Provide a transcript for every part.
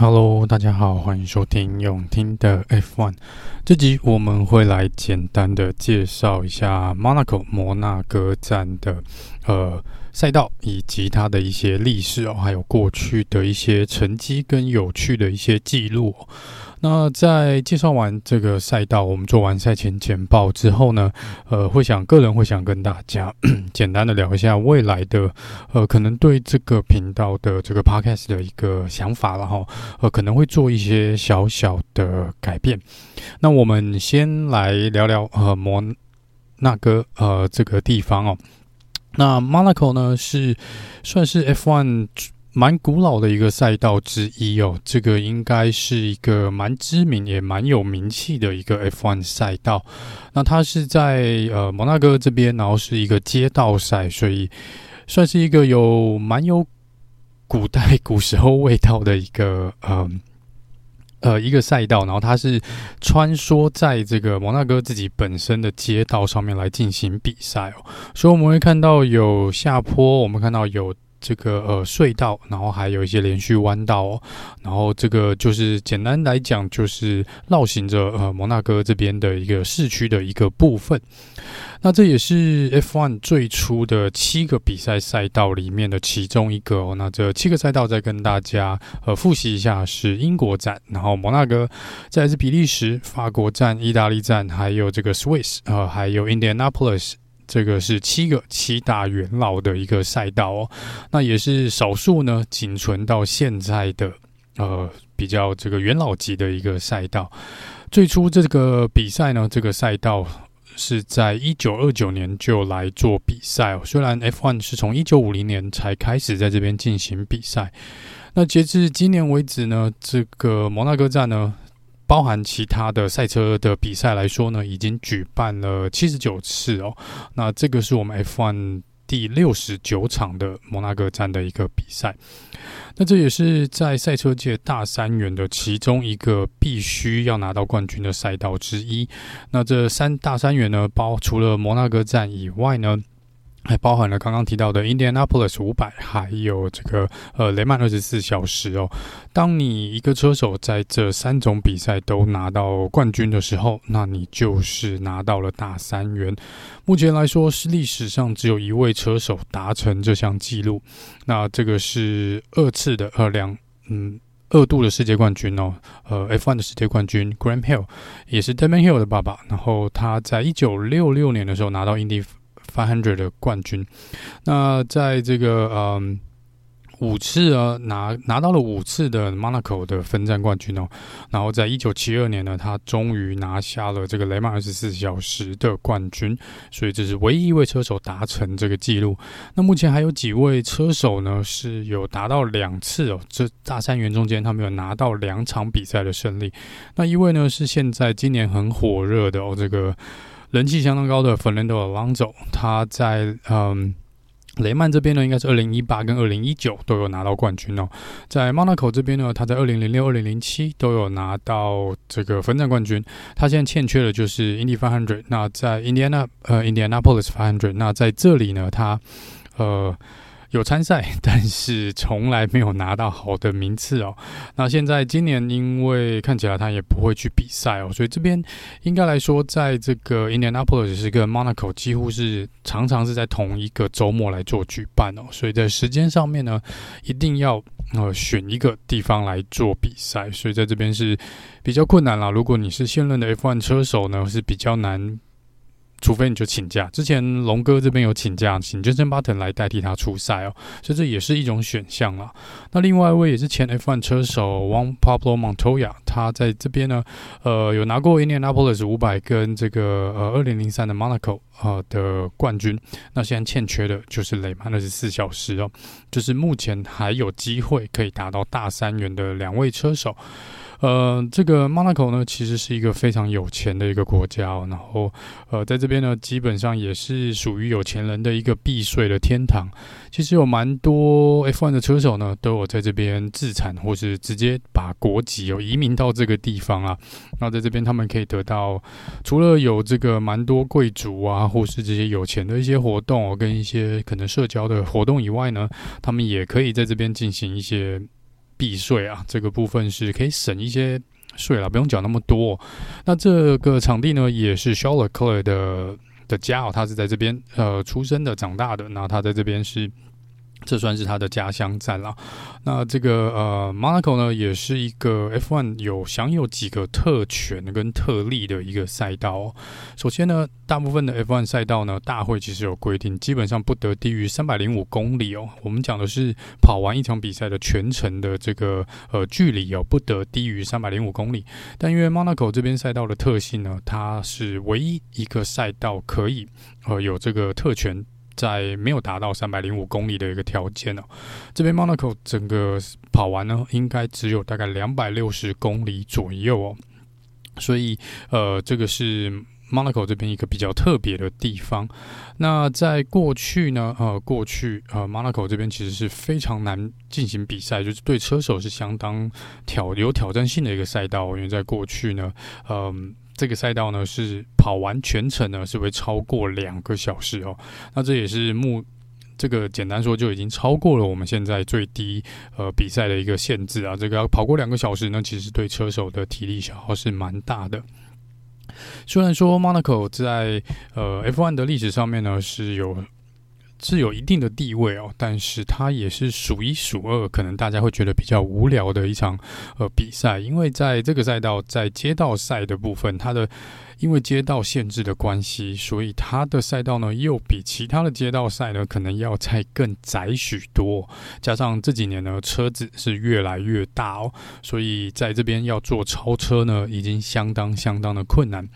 Hello，大家好，欢迎收听永听的 F1。这集我们会来简单的介绍一下 Monaco 摩纳哥站的呃赛道以及它的一些历史哦，还有过去的一些成绩跟有趣的一些记录。那在介绍完这个赛道，我们做完赛前简报之后呢，呃，会想个人会想跟大家 简单的聊一下未来的，呃，可能对这个频道的这个 podcast 的一个想法，然后呃，可能会做一些小小的改变。那我们先来聊聊呃摩纳哥呃这个地方哦。那 Monaco 呢是算是 F1。蛮古老的一个赛道之一哦，这个应该是一个蛮知名也蛮有名气的一个 F1 赛道。那它是在呃摩纳哥这边，然后是一个街道赛，所以算是一个有蛮有古代古时候味道的一个呃呃一个赛道。然后它是穿梭在这个摩纳哥自己本身的街道上面来进行比赛哦，所以我们会看到有下坡，我们看到有。这个呃隧道，然后还有一些连续弯道哦，然后这个就是简单来讲，就是绕行着呃摩纳哥这边的一个市区的一个部分。那这也是 F1 最初的七个比赛赛道里面的其中一个哦。那这七个赛道再跟大家呃复习一下：是英国站，然后摩纳哥，再来是比利时、法国站、意大利站，还有这个 Swiss 呃，还有 Indianapolis。这个是七个七大元老的一个赛道哦，那也是少数呢，仅存到现在的呃比较这个元老级的一个赛道。最初这个比赛呢，这个赛道是在一九二九年就来做比赛哦。虽然 F1 是从一九五零年才开始在这边进行比赛，那截至今年为止呢，这个摩纳哥站呢。包含其他的赛车的比赛来说呢，已经举办了七十九次哦。那这个是我们 F1 第六十九场的摩纳哥站的一个比赛。那这也是在赛车界大三元的其中一个必须要拿到冠军的赛道之一。那这三大三元呢，包除了摩纳哥站以外呢，还包含了刚刚提到的 Indianapolis 五百，还有这个呃雷曼二十四小时哦。当你一个车手在这三种比赛都拿到冠军的时候，那你就是拿到了大三元。目前来说是历史上只有一位车手达成这项纪录，那这个是二次的二两嗯二度的世界冠军哦，呃 F1 的世界冠军 Graham Hill 也是 Damon Hill 的爸爸，然后他在一九六六年的时候拿到 Indy。500的冠军，那在这个嗯五次啊拿拿到了五次的 Monaco 的分站冠军哦，然后在一九七二年呢，他终于拿下了这个雷曼二十四小时的冠军，所以这是唯一一位车手达成这个记录。那目前还有几位车手呢是有达到两次哦，这大三元中间他们有拿到两场比赛的胜利。那一位呢是现在今年很火热的哦这个。人气相当高的 Fernando Alonso，他在嗯雷曼这边呢，应该是二零一八跟二零一九都有拿到冠军哦。在 Monaco 这边呢，他在二零零六、二零零七都有拿到这个分站冠军。他现在欠缺的就是 Indy 500。那在 Indiana 呃 Indianapolis Five Hundred，那在这里呢，他呃。有参赛，但是从来没有拿到好的名次哦。那现在今年，因为看起来他也不会去比赛哦，所以这边应该来说，在这个 Indianapolis 跟 Monaco 几乎是常常是在同一个周末来做举办哦。所以在时间上面呢，一定要呃选一个地方来做比赛，所以在这边是比较困难啦。如果你是现任的 F1 车手呢，是比较难。除非你就请假，之前龙哥这边有请假，请 Jenson Button 来代替他出赛哦，所以这也是一种选项啦。那另外一位也是前 F1 车手 Juan Pablo Montoya，他在这边呢，呃，有拿过 Indianapolis 五百跟这个呃二零零三的 Monaco 呃的冠军。那现在欠缺的就是雷曼二十四小时哦，就是目前还有机会可以达到大三元的两位车手。呃，这个 Monaco 呢，其实是一个非常有钱的一个国家，然后呃，在这边呢，基本上也是属于有钱人的一个避税的天堂。其实有蛮多 F1 的车手呢，都有在这边自产，或是直接把国籍有移民到这个地方啊。那在这边，他们可以得到除了有这个蛮多贵族啊，或是这些有钱的一些活动哦，跟一些可能社交的活动以外呢，他们也可以在这边进行一些。避税啊，这个部分是可以省一些税了，不用缴那么多。那这个场地呢，也是 Charles Leclerc 的的家哦，他是在这边呃出生的、长大的，那他在这边是。这算是他的家乡站了。那这个呃，Monaco 呢，也是一个 F1 有享有几个特权跟特例的一个赛道哦。首先呢，大部分的 F1 赛道呢，大会其实有规定，基本上不得低于三百零五公里哦。我们讲的是跑完一场比赛的全程的这个呃距离哦，不得低于三百零五公里。但因为 Monaco 这边赛道的特性呢，它是唯一一个赛道可以呃有这个特权。在没有达到三百零五公里的一个条件哦，这边 Monaco 整个跑完呢，应该只有大概两百六十公里左右哦，所以呃，这个是 Monaco 这边一个比较特别的地方。那在过去呢，呃，过去呃，Monaco 这边其实是非常难进行比赛，就是对车手是相当挑有挑战性的一个赛道，因为在过去呢，嗯、这个赛道呢，是跑完全程呢，是会超过两个小时哦。那这也是目这个简单说就已经超过了我们现在最低呃比赛的一个限制啊。这个要跑过两个小时呢，其实对车手的体力消耗是蛮大的。虽然说 Monaco 在呃 F1 的历史上面呢是有。是有一定的地位哦，但是它也是数一数二，可能大家会觉得比较无聊的一场呃比赛，因为在这个赛道，在街道赛的部分，它的。因为街道限制的关系，所以它的赛道呢又比其他的街道赛呢可能要再更窄许多。加上这几年呢车子是越来越大哦，所以在这边要做超车呢已经相当相当的困难。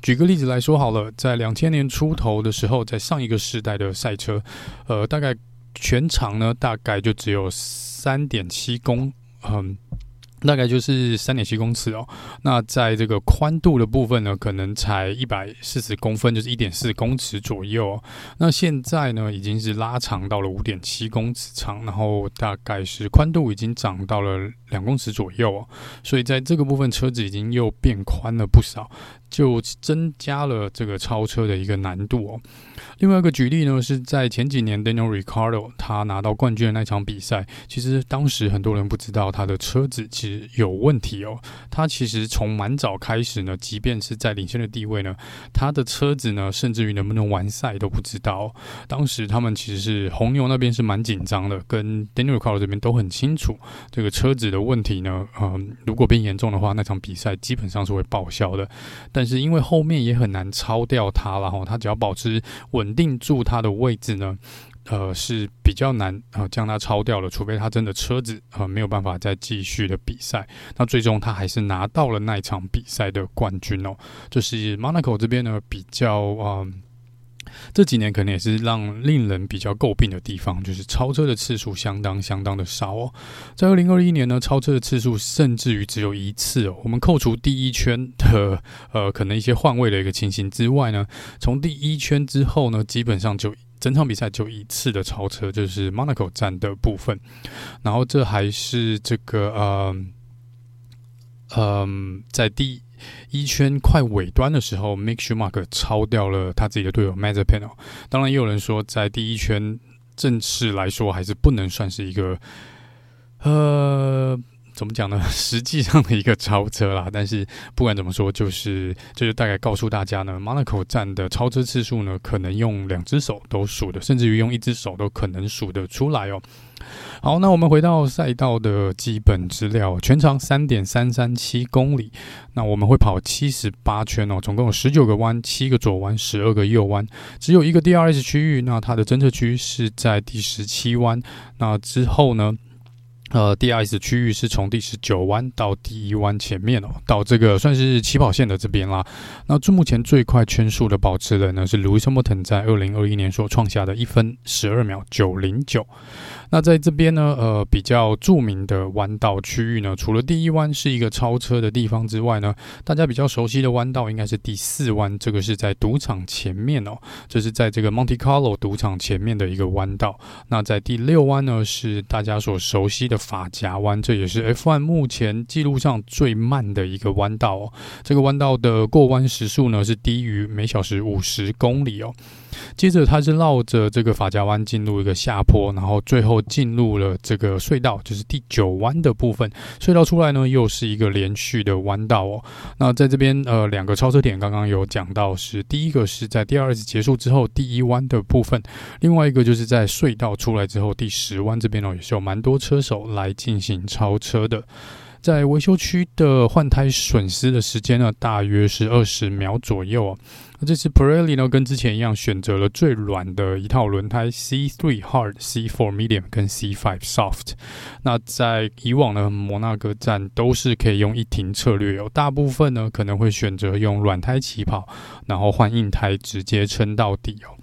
举个例子来说好了，在两千年出头的时候，在上一个世代的赛车，呃，大概全长呢大概就只有三点七公，嗯。大概就是三点七公尺哦，那在这个宽度的部分呢，可能才一百四十公分，就是一点四公尺左右。那现在呢，已经是拉长到了五点七公尺长，然后大概是宽度已经长到了两公尺左右哦。所以在这个部分，车子已经又变宽了不少。就增加了这个超车的一个难度哦。另外一个举例呢，是在前几年 Daniel r i c a r d o 他拿到冠军的那场比赛，其实当时很多人不知道他的车子其实有问题哦。他其实从蛮早开始呢，即便是在领先的地位呢，他的车子呢，甚至于能不能完赛都不知道。当时他们其实是红牛那边是蛮紧张的，跟 Daniel r i c a r d o 这边都很清楚这个车子的问题呢。嗯，如果变严重的话，那场比赛基本上是会报销的。但是因为后面也很难超掉它了哈，它只要保持稳定住它的位置呢，呃是比较难啊将它超掉了，除非它真的车子啊没有办法再继续的比赛，那最终他还是拿到了那场比赛的冠军哦，就是 Monaco 这边呢比较啊。这几年可能也是让令人比较诟病的地方，就是超车的次数相当相当的少哦。在二零二一年呢，超车的次数甚至于只有一次哦。我们扣除第一圈的呃可能一些换位的一个情形之外呢，从第一圈之后呢，基本上就整场比赛就一次的超车，就是 Monaco 站的部分。然后这还是这个嗯嗯、在第。一圈快尾端的时候，Mick Schumacher 超掉了他自己的队友 Mazepin。当然，也有人说，在第一圈正式来说，还是不能算是一个呃，怎么讲呢？实际上的一个超车啦。但是不管怎么说，就是就是大概告诉大家呢，Monaco 站的超车次数呢，可能用两只手都数的，甚至于用一只手都可能数得出来哦。好，那我们回到赛道的基本资料，全长三点三三七公里。那我们会跑七十八圈哦，总共有十九个弯，七个左弯，十二个右弯，只有一个 DRS 区域。那它的侦测区是在第十七弯。那之后呢？呃，DRS 区域是从第十九弯到第一弯前面哦，到这个算是起跑线的这边啦。那目前最快圈速的保持人呢，是 l o u i s Hamilton 在二零二一年所创下的一分十二秒九零九。那在这边呢，呃，比较著名的弯道区域呢，除了第一弯是一个超车的地方之外呢，大家比较熟悉的弯道应该是第四弯，这个是在赌场前面哦，这是在这个 Monte Carlo 赌场前面的一个弯道。那在第六弯呢，是大家所熟悉的。法夹弯，这也是 F1 目前记录上最慢的一个弯道哦。这个弯道的过弯时速呢，是低于每小时五十公里哦。接着它是绕着这个法家弯进入一个下坡，然后最后进入了这个隧道，就是第九弯的部分。隧道出来呢，又是一个连续的弯道哦。那在这边呃，两个超车点刚刚有讲到是，是第一个是在第二次结束之后第一弯的部分，另外一个就是在隧道出来之后第十弯这边哦，也是有蛮多车手来进行超车的。在维修区的换胎损失的时间呢，大约是二十秒左右哦。那这次 Pirelli 呢，跟之前一样，选择了最软的一套轮胎，C3 Hard、C4 Medium 跟 C5 Soft。那在以往的摩纳哥站都是可以用一停策略，有大部分呢可能会选择用软胎起跑，然后换硬胎直接撑到底哦。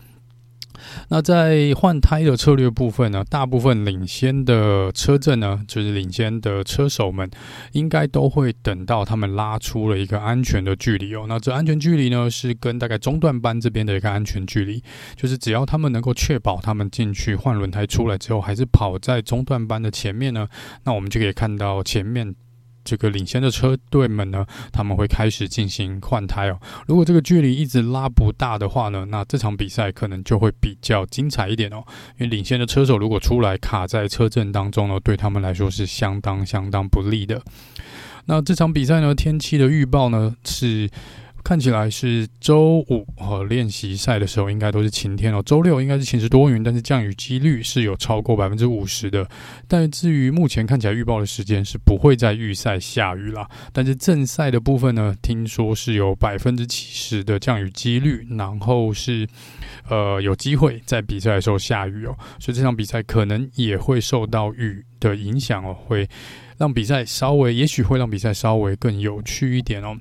那在换胎的策略部分呢，大部分领先的车阵呢，就是领先的车手们，应该都会等到他们拉出了一个安全的距离哦。那这安全距离呢，是跟大概中段班这边的一个安全距离，就是只要他们能够确保他们进去换轮胎出来之后，还是跑在中段班的前面呢，那我们就可以看到前面。这个领先的车队们呢，他们会开始进行换胎哦。如果这个距离一直拉不大的话呢，那这场比赛可能就会比较精彩一点哦。因为领先的车手如果出来卡在车阵当中呢，对他们来说是相当相当不利的。那这场比赛呢，天气的预报呢是。看起来是周五和练习赛的时候应该都是晴天哦。周六应该是晴时多云，但是降雨几率是有超过百分之五十的。但至于目前看起来预报的时间是不会在预赛下雨啦。但是正赛的部分呢，听说是有百分之七十的降雨几率，然后是呃有机会在比赛的时候下雨哦。所以这场比赛可能也会受到雨的影响哦，会让比赛稍微，也许会让比赛稍微更有趣一点哦。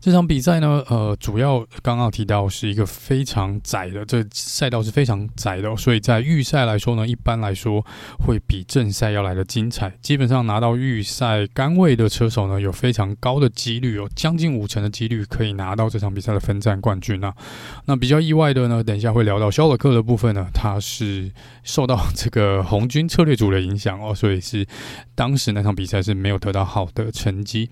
这场比赛呢，呃，主要刚刚提到是一个非常窄的，这赛道是非常窄的，所以在预赛来说呢，一般来说会比正赛要来的精彩。基本上拿到预赛杆位的车手呢，有非常高的几率，有将近五成的几率可以拿到这场比赛的分站冠军啊。那比较意外的呢，等一下会聊到肖尔克的部分呢，他是受到这个红军策略组的影响哦，所以是当时那场比赛是没有得到好的成绩。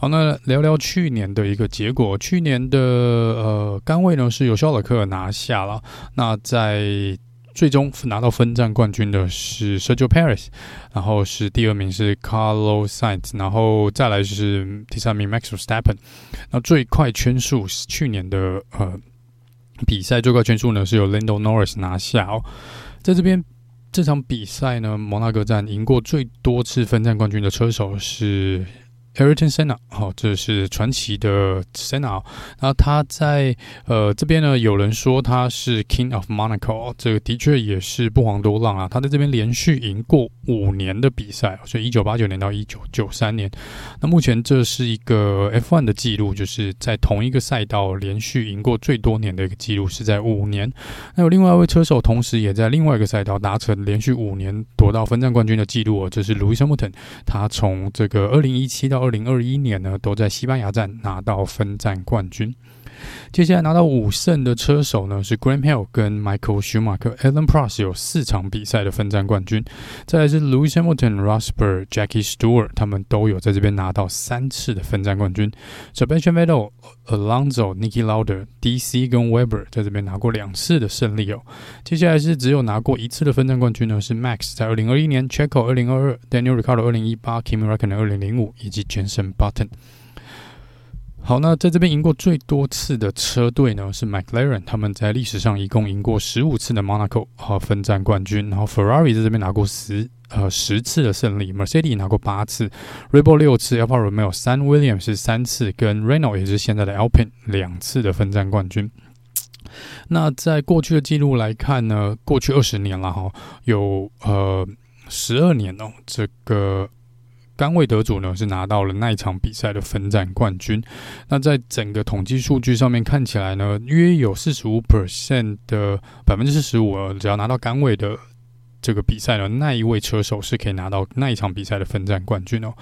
好，那聊聊去年的一个结果。去年的呃杆位呢是由肖尔克拿下了。那在最终拿到分站冠军的是 Sergio Perez，然后是第二名是 Carlos Sainz，然后再来是第三名 Max v e s t a p p e n。那最快圈数是去年的呃比赛最快圈数呢是由 Lando Norris 拿下哦。在这边这场比赛呢，摩纳哥站赢过最多次分站冠军的车手是。Ayrton Senna，好，这是传奇的 Senna。那他在呃这边呢，有人说他是 King of Monaco，这个的确也是不遑多让啊。他在这边连续赢过五年的比赛，所以一九八九年到一九九三年。那目前这是一个 F1 的记录，就是在同一个赛道连续赢过最多年的一个记录是在五年。那有另外一位车手，同时也在另外一个赛道达成连续五年夺到分站冠军的记录哦，这是 Lewis Hamilton。他从这个二零一七到二零二一年呢，都在西班牙站拿到分站冠军。接下来拿到五胜的车手呢，是 Graham Hill 跟 Michael Schumacher。Alan Prost 有四场比赛的分站冠军。再来是 Lewis Hamilton、Rosberg、Jackie Stewart，他们都有在这边拿到三次的分站冠军。Sebastian Vettel、Alonso、Niki Lauda、DC 跟 Weber 在这边拿过两次的胜利哦。接下来是只有拿过一次的分站冠军呢，是 Max 在二零二一年，Checo 二零二二，Daniel Ricciardo 二零一八，Kimi Räikkönen 二零零五，以及 Jenson Button。好，那在这边赢过最多次的车队呢，是 McLaren，他们在历史上一共赢过十五次的 Monaco 和分站冠军。然后 Ferrari 在这边拿过十呃十次的胜利，Mercedes 拿过八次，Red Bull 六次，Alfa Romeo 三，Williams 是三次，跟 Renault 也是现在的 Alpine 两次的分站冠军。那在过去的记录来看呢，过去二十年了哈，有呃十二年哦，这个。杆位得主呢是拿到了那一场比赛的分站冠军。那在整个统计数据上面看起来呢，约有四十五 percent 的百分之四十五，只要拿到杆位的。这个比赛呢，那一位车手是可以拿到那一场比赛的分站冠军哦。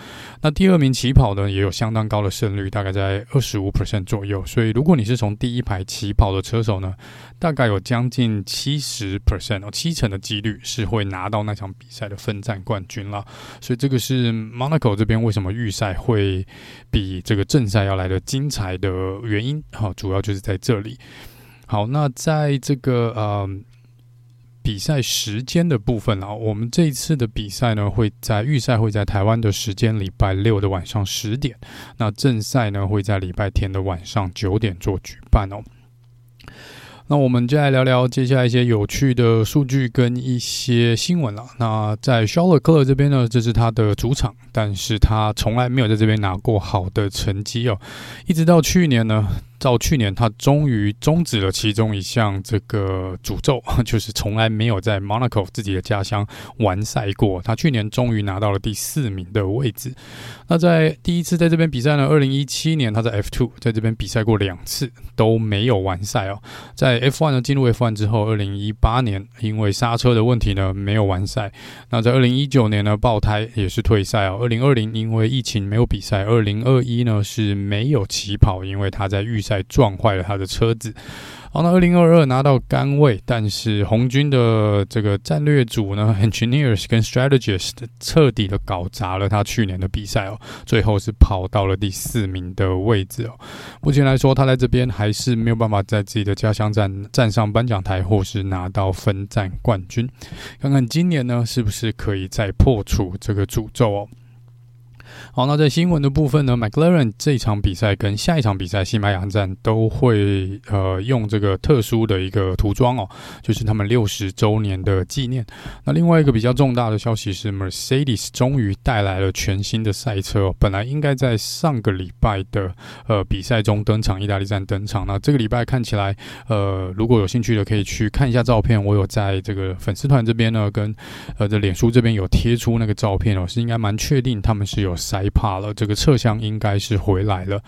那第二名起跑呢，也有相当高的胜率，大概在二十五 percent 左右。所以如果你是从第一排起跑的车手呢，大概有将近七十 percent 哦，七成的几率是会拿到那场比赛的分站冠军了。所以这个是 Monaco 这边为什么预赛会比这个正赛要来的精彩的原因。好，主要就是在这里。好，那在这个呃比赛时间的部分啊，我们这一次的比赛呢，会在预赛会在台湾的时间礼拜六的晚上十点，那正赛呢会在礼拜天的晚上九点做举办哦。那我们就来聊聊接下来一些有趣的数据跟一些新闻了。那在 s h a r l o t t e c l e r 这边呢，这是他的主场，但是他从来没有在这边拿过好的成绩哦，一直到去年呢。到去年，他终于终止了其中一项这个诅咒，就是从来没有在 Monaco 自己的家乡完赛过。他去年终于拿到了第四名的位置。那在第一次在这边比赛呢，二零一七年他在 F2 在这边比赛过两次都没有完赛哦。在 F1 呢，进入 F1 之后，二零一八年因为刹车的问题呢没有完赛。那在二零一九年呢爆胎也是退赛哦。二零二零因为疫情没有比赛。二零二一呢是没有起跑，因为他在预赛撞坏了他的车子。好，那二零二二拿到杆位，但是红军的这个战略组呢，engineers 跟 strategists 彻底的搞砸了他去年的比赛哦，最后是跑到了第四名的位置哦。目前来说，他在这边还是没有办法在自己的家乡站站上颁奖台，或是拿到分站冠军。看看今年呢，是不是可以再破除这个诅咒哦。好，那在新闻的部分呢，McLaren 这一场比赛跟下一场比赛西班牙站都会呃用这个特殊的一个涂装哦，就是他们六十周年的纪念。那另外一个比较重大的消息是，Mercedes 终于带来了全新的赛车哦，本来应该在上个礼拜的呃比赛中登场，意大利站登场。那这个礼拜看起来，呃，如果有兴趣的可以去看一下照片，我有在这个粉丝团这边呢，跟呃这脸书这边有贴出那个照片哦，是应该蛮确定他们是有塞。怕了，这个侧箱应该是回来了，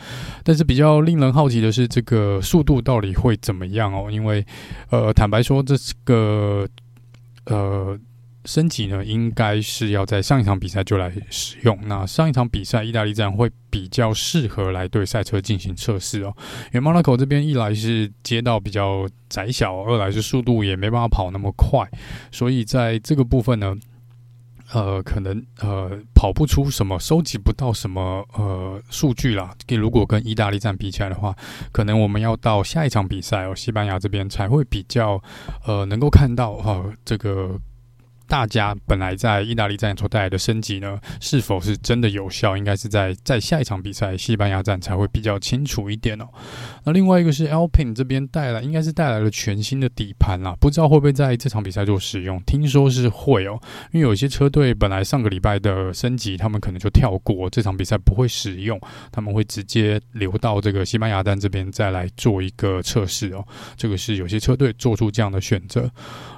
但是比较令人好奇的是，这个速度到底会怎么样哦？因为，呃，坦白说，这个呃升级呢，应该是要在上一场比赛就来使用。那上一场比赛，意大利站会比较适合来对赛车进行测试哦，因为 Monaco 这边一来是街道比较窄小，二来是速度也没办法跑那么快，所以在这个部分呢。呃，可能呃跑不出什么，收集不到什么呃数据啦。如果跟意大利站比起来的话，可能我们要到下一场比赛哦，西班牙这边才会比较呃能够看到哈、这个。大家本来在意大利站所带来的升级呢，是否是真的有效？应该是在在下一场比赛西班牙站才会比较清楚一点哦。那另外一个是 Alpine 这边带来，应该是带来了全新的底盘啦，不知道会不会在这场比赛做使用？听说是会哦，因为有些车队本来上个礼拜的升级，他们可能就跳过这场比赛不会使用，他们会直接留到这个西班牙站这边再来做一个测试哦。这个是有些车队做出这样的选择。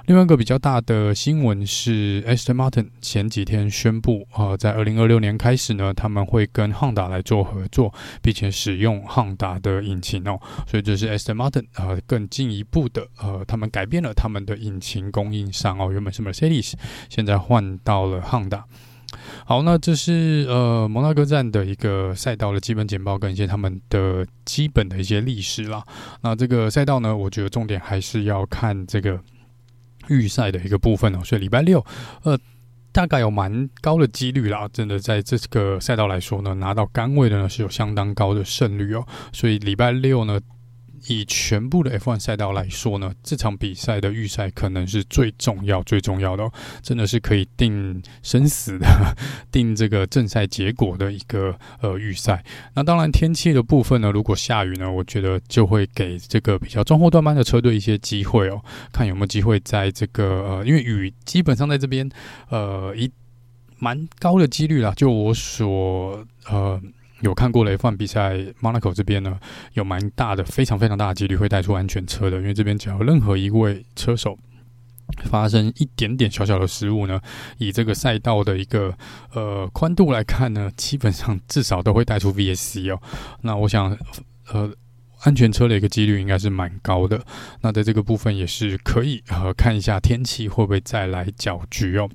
另外一个比较大的新闻是。是 Aston Martin 前几天宣布，呃，在二零二六年开始呢，他们会跟汉达来做合作，并且使用汉达的引擎哦，所以这是 Aston Martin 呃更进一步的呃，他们改变了他们的引擎供应商哦，原本是 Mercedes，现在换到了汉达。好，那这是呃摩纳哥站的一个赛道的基本简报，跟一些他们的基本的一些历史啦。那这个赛道呢，我觉得重点还是要看这个。预赛的一个部分哦，所以礼拜六，呃，大概有蛮高的几率啦，真的在这个赛道来说呢，拿到杆位的呢是有相当高的胜率哦，所以礼拜六呢。以全部的 F1 赛道来说呢，这场比赛的预赛可能是最重要、最重要的哦，真的是可以定生死的、定这个正赛结果的一个呃预赛。那当然，天气的部分呢，如果下雨呢，我觉得就会给这个比较中后段班的车队一些机会哦，看有没有机会在这个呃，因为雨基本上在这边呃一蛮高的几率啦，就我所呃。有看过的 F1 比赛，Monaco 这边呢，有蛮大的、非常非常大的几率会带出安全车的，因为这边只要任何一位车手发生一点点小小的失误呢，以这个赛道的一个呃宽度来看呢，基本上至少都会带出 VSC 哦。那我想，呃，安全车的一个几率应该是蛮高的。那在这个部分也是可以呃看一下天气会不会再来搅局哦。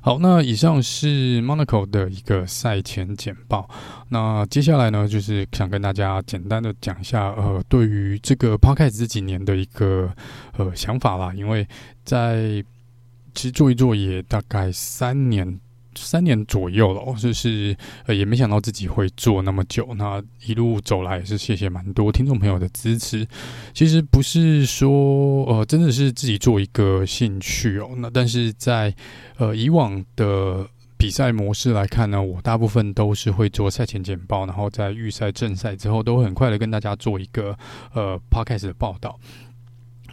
好，那以上是 Monaco 的一个赛前简报。那接下来呢，就是想跟大家简单的讲一下，呃，对于这个 Podcast 这几年的一个呃想法啦。因为在其实做一做也大概三年三年左右了，就是呃也没想到自己会做那么久。那一路走来也是谢谢蛮多听众朋友的支持。其实不是说呃真的是自己做一个兴趣哦，那但是在呃以往的比赛模式来看呢，我大部分都是会做赛前简报，然后在预赛、正赛之后都很快的跟大家做一个呃 podcast 的报道。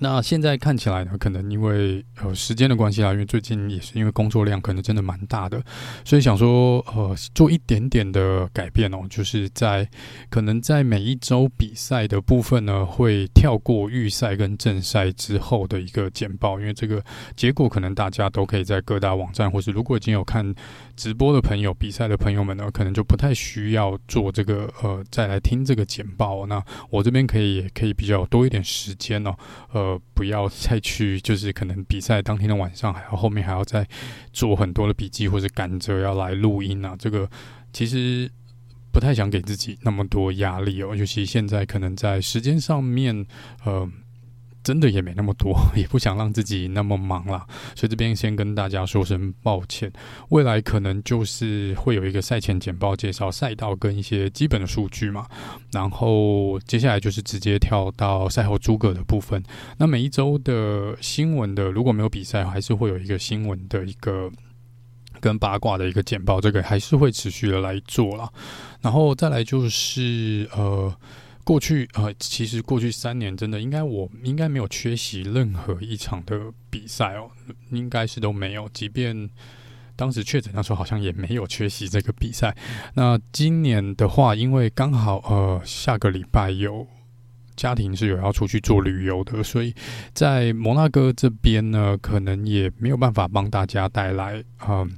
那现在看起来呢，可能因为呃时间的关系啦，因为最近也是因为工作量可能真的蛮大的，所以想说呃做一点点的改变哦，就是在可能在每一周比赛的部分呢，会跳过预赛跟正赛之后的一个简报，因为这个结果可能大家都可以在各大网站，或是如果已经有看直播的朋友、比赛的朋友们呢，可能就不太需要做这个呃再来听这个简报。那我这边可以也可以比较多一点时间哦，呃。呃，不要再去，就是可能比赛当天的晚上，还要后面还要再做很多的笔记，或者赶着要来录音啊。这个其实不太想给自己那么多压力哦，尤其现在可能在时间上面，呃。真的也没那么多，也不想让自己那么忙啦，所以这边先跟大家说声抱歉。未来可能就是会有一个赛前简报介绍赛道跟一些基本的数据嘛，然后接下来就是直接跳到赛后诸葛的部分。那每一周的新闻的，如果没有比赛，还是会有一个新闻的一个跟八卦的一个简报，这个还是会持续的来做啦。然后再来就是呃。过去呃，其实过去三年真的应该我应该没有缺席任何一场的比赛哦，应该是都没有。即便当时确诊那时候，好像也没有缺席这个比赛。那今年的话，因为刚好呃下个礼拜有家庭是有要出去做旅游的，所以在摩纳哥这边呢，可能也没有办法帮大家带来嗯。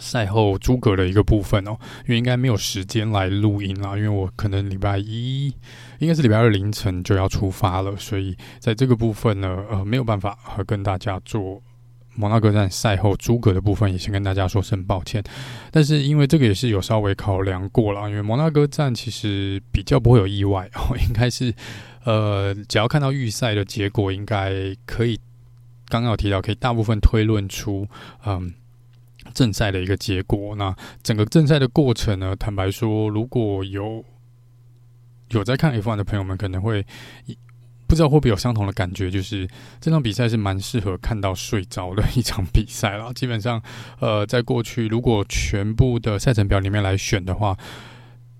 赛后诸葛的一个部分哦，因为应该没有时间来录音啦，因为我可能礼拜一应该是礼拜二凌晨就要出发了，所以在这个部分呢，呃，没有办法和跟大家做摩纳哥站赛后诸葛的部分，也先跟大家说声抱歉。但是因为这个也是有稍微考量过了，因为摩纳哥站其实比较不会有意外哦，应该是呃，只要看到预赛的结果，应该可以刚刚有提到，可以大部分推论出嗯。正赛的一个结果，那整个正赛的过程呢？坦白说，如果有有在看 F1 的朋友们，可能会不知道会不会有相同的感觉，就是这场比赛是蛮适合看到睡着的一场比赛啦。基本上，呃，在过去如果全部的赛程表里面来选的话。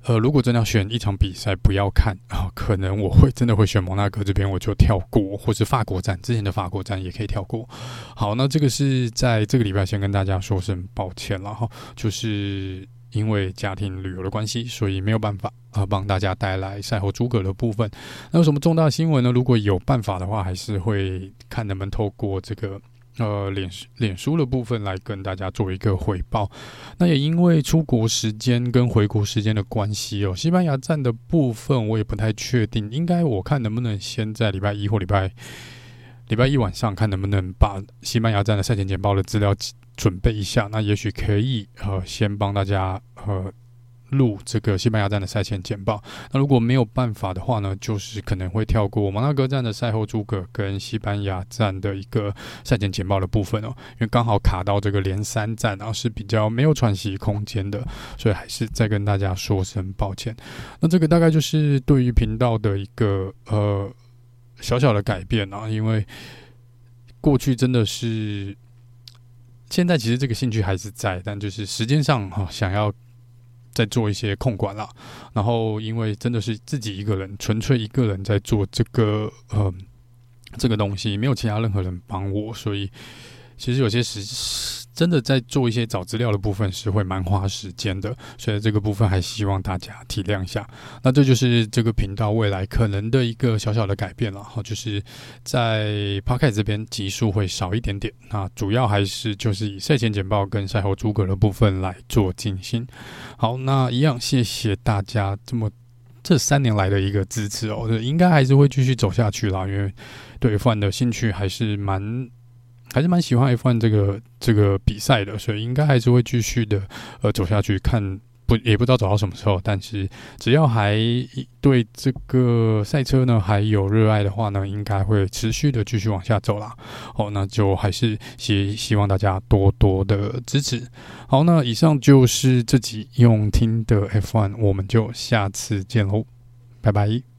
呃，如果真的要选一场比赛不要看啊，可能我会真的会选蒙纳哥这边，我就跳过，或是法国站之前的法国站也可以跳过。好，那这个是在这个礼拜先跟大家说声抱歉了哈，就是因为家庭旅游的关系，所以没有办法啊帮大家带来赛后诸葛的部分。那有什么重大新闻呢？如果有办法的话，还是会看能不能透过这个。呃，脸脸书的部分来跟大家做一个汇报。那也因为出国时间跟回国时间的关系哦，西班牙站的部分我也不太确定。应该我看能不能先在礼拜一或礼拜礼拜一晚上看能不能把西班牙站的赛前简报的资料准备一下。那也许可以呃，先帮大家呃。录这个西班牙站的赛前简报。那如果没有办法的话呢，就是可能会跳过摩纳哥站的赛后诸葛跟西班牙站的一个赛前简报的部分哦，因为刚好卡到这个连三站，然后是比较没有喘息空间的，所以还是再跟大家说声抱歉。那这个大概就是对于频道的一个呃小小的改变啊，因为过去真的是，现在其实这个兴趣还是在，但就是时间上哈、想要。在做一些控管啦，然后因为真的是自己一个人，纯粹一个人在做这个呃这个东西，没有其他任何人帮我，所以其实有些时。真的在做一些找资料的部分是会蛮花时间的，所以这个部分还希望大家体谅一下。那这就是这个频道未来可能的一个小小的改变了哈，就是在 Podcast 这边集数会少一点点，那主要还是就是以赛前简报跟赛后诸葛的部分来做进行。好，那一样谢谢大家这么这三年来的一个支持哦，应该还是会继续走下去啦，因为对 F1 的兴趣还是蛮。还是蛮喜欢 F1 这个这个比赛的，所以应该还是会继续的呃走下去看不也不知道走到什么时候，但是只要还对这个赛车呢还有热爱的话呢，应该会持续的继续往下走啦。好，那就还是希希望大家多多的支持。好，那以上就是这集用听的 F1，我们就下次见喽，拜拜。